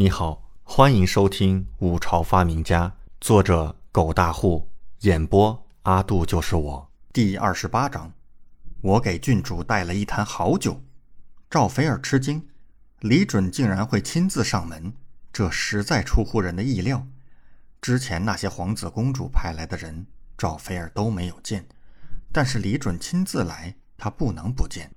你好，欢迎收听《五朝发明家》，作者狗大户，演播阿杜就是我。第二十八章，我给郡主带了一坛好酒。赵菲儿吃惊，李准竟然会亲自上门，这实在出乎人的意料。之前那些皇子公主派来的人，赵菲儿都没有见，但是李准亲自来，他不能不见，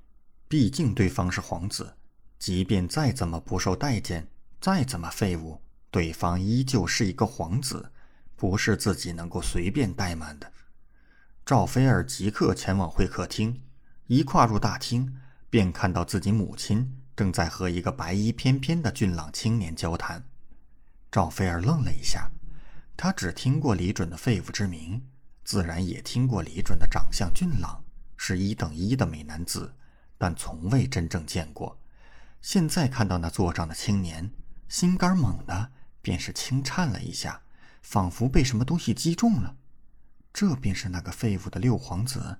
毕竟对方是皇子，即便再怎么不受待见。再怎么废物，对方依旧是一个皇子，不是自己能够随便怠慢的。赵菲儿即刻前往会客厅，一跨入大厅，便看到自己母亲正在和一个白衣翩翩的俊朗青年交谈。赵菲儿愣了一下，她只听过李准的废物之名，自然也听过李准的长相俊朗，是一等一的美男子，但从未真正见过。现在看到那座上的青年。心肝猛地便是轻颤了一下，仿佛被什么东西击中了。这便是那个废物的六皇子，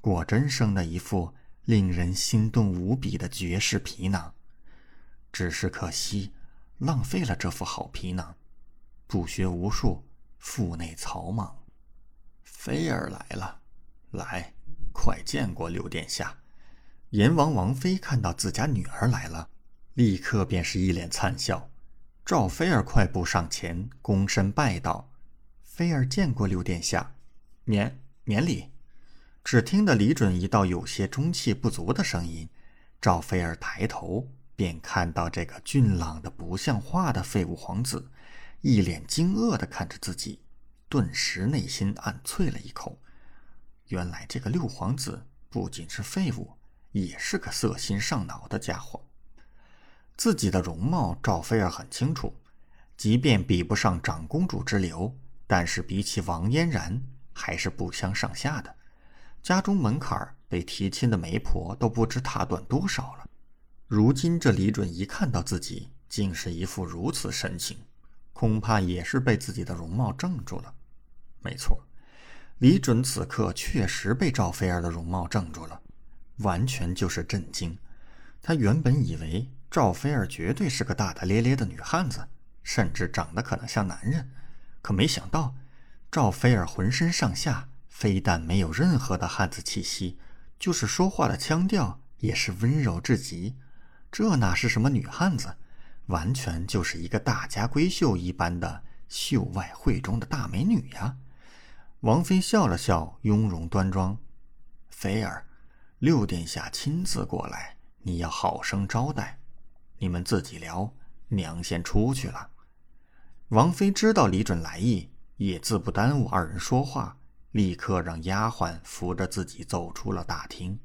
果真生了一副令人心动无比的绝世皮囊。只是可惜，浪费了这副好皮囊。不学无术，腹内草莽。菲儿来了，来，快见过六殿下。阎王王妃看到自家女儿来了。立刻便是一脸灿笑，赵飞儿快步上前，躬身拜道：“飞儿见过六殿下，免免礼。”只听得李准一道有些中气不足的声音。赵飞儿抬头，便看到这个俊朗的不像话的废物皇子，一脸惊愕地看着自己，顿时内心暗啐了一口。原来这个六皇子不仅是废物，也是个色心上脑的家伙。自己的容貌，赵菲儿很清楚，即便比不上长公主之流，但是比起王嫣然，还是不相上下的。家中门槛被提亲的媒婆都不知踏断多少了。如今这李准一看到自己，竟是一副如此神情，恐怕也是被自己的容貌怔住了。没错，李准此刻确实被赵菲儿的容貌怔住了，完全就是震惊。他原本以为。赵菲儿绝对是个大大咧咧的女汉子，甚至长得可能像男人。可没想到，赵菲儿浑身上下非但没有任何的汉子气息，就是说话的腔调也是温柔至极。这哪是什么女汉子，完全就是一个大家闺秀一般的秀外慧中的大美女呀！王妃笑了笑，雍容端庄：“菲儿，六殿下亲自过来，你要好生招待。”你们自己聊，娘先出去了。王妃知道李准来意，也自不耽误二人说话，立刻让丫鬟扶着自己走出了大厅。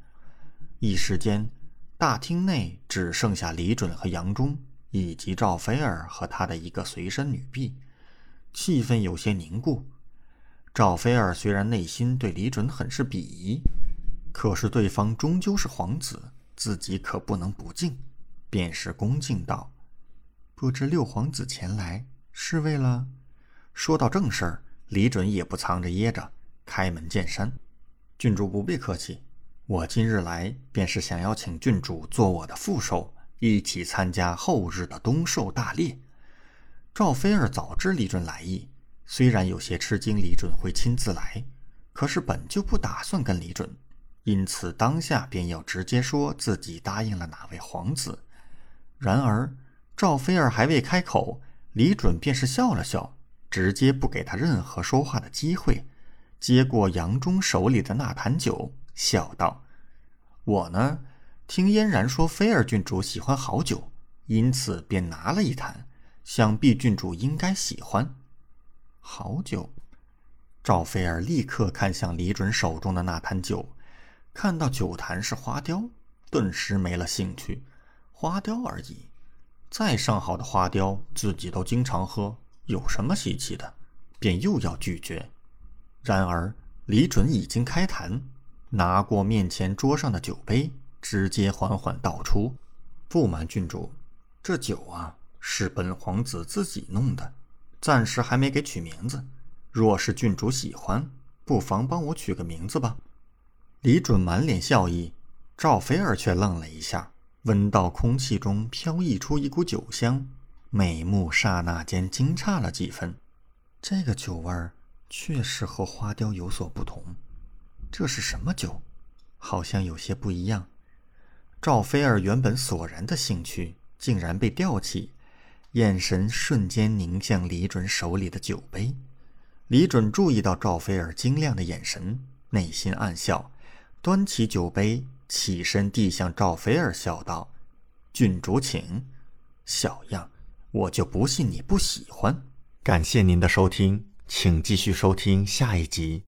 一时间，大厅内只剩下李准和杨忠，以及赵菲儿和他的一个随身女婢，气氛有些凝固。赵菲儿虽然内心对李准很是鄙夷，可是对方终究是皇子，自己可不能不敬。便是恭敬道：“不知六皇子前来是为了？”说到正事儿，李准也不藏着掖着，开门见山：“郡主不必客气，我今日来便是想要请郡主做我的副手，一起参加后日的东狩大猎。”赵飞儿早知李准来意，虽然有些吃惊李准会亲自来，可是本就不打算跟李准，因此当下便要直接说自己答应了哪位皇子。然而，赵菲儿还未开口，李准便是笑了笑，直接不给他任何说话的机会，接过杨忠手里的那坛酒，笑道：“我呢，听嫣然说菲儿郡主喜欢好酒，因此便拿了一坛，想必郡主应该喜欢。好酒。”赵菲儿立刻看向李准手中的那坛酒，看到酒坛是花雕，顿时没了兴趣。花雕而已，再上好的花雕，自己都经常喝，有什么稀奇的？便又要拒绝。然而李准已经开坛，拿过面前桌上的酒杯，直接缓缓倒出。不瞒郡主，这酒啊，是本皇子自己弄的，暂时还没给取名字。若是郡主喜欢，不妨帮我取个名字吧。李准满脸笑意，赵菲儿却愣了一下。闻到空气中飘溢出一股酒香，美目刹那间惊诧了几分。这个酒味儿确实和花雕有所不同。这是什么酒？好像有些不一样。赵菲儿原本索然的兴趣竟然被吊起，眼神瞬间凝向李准手里的酒杯。李准注意到赵菲儿晶亮的眼神，内心暗笑，端起酒杯，起身递向赵菲儿，笑道：“郡主请。”小样，我就不信你不喜欢。感谢您的收听，请继续收听下一集。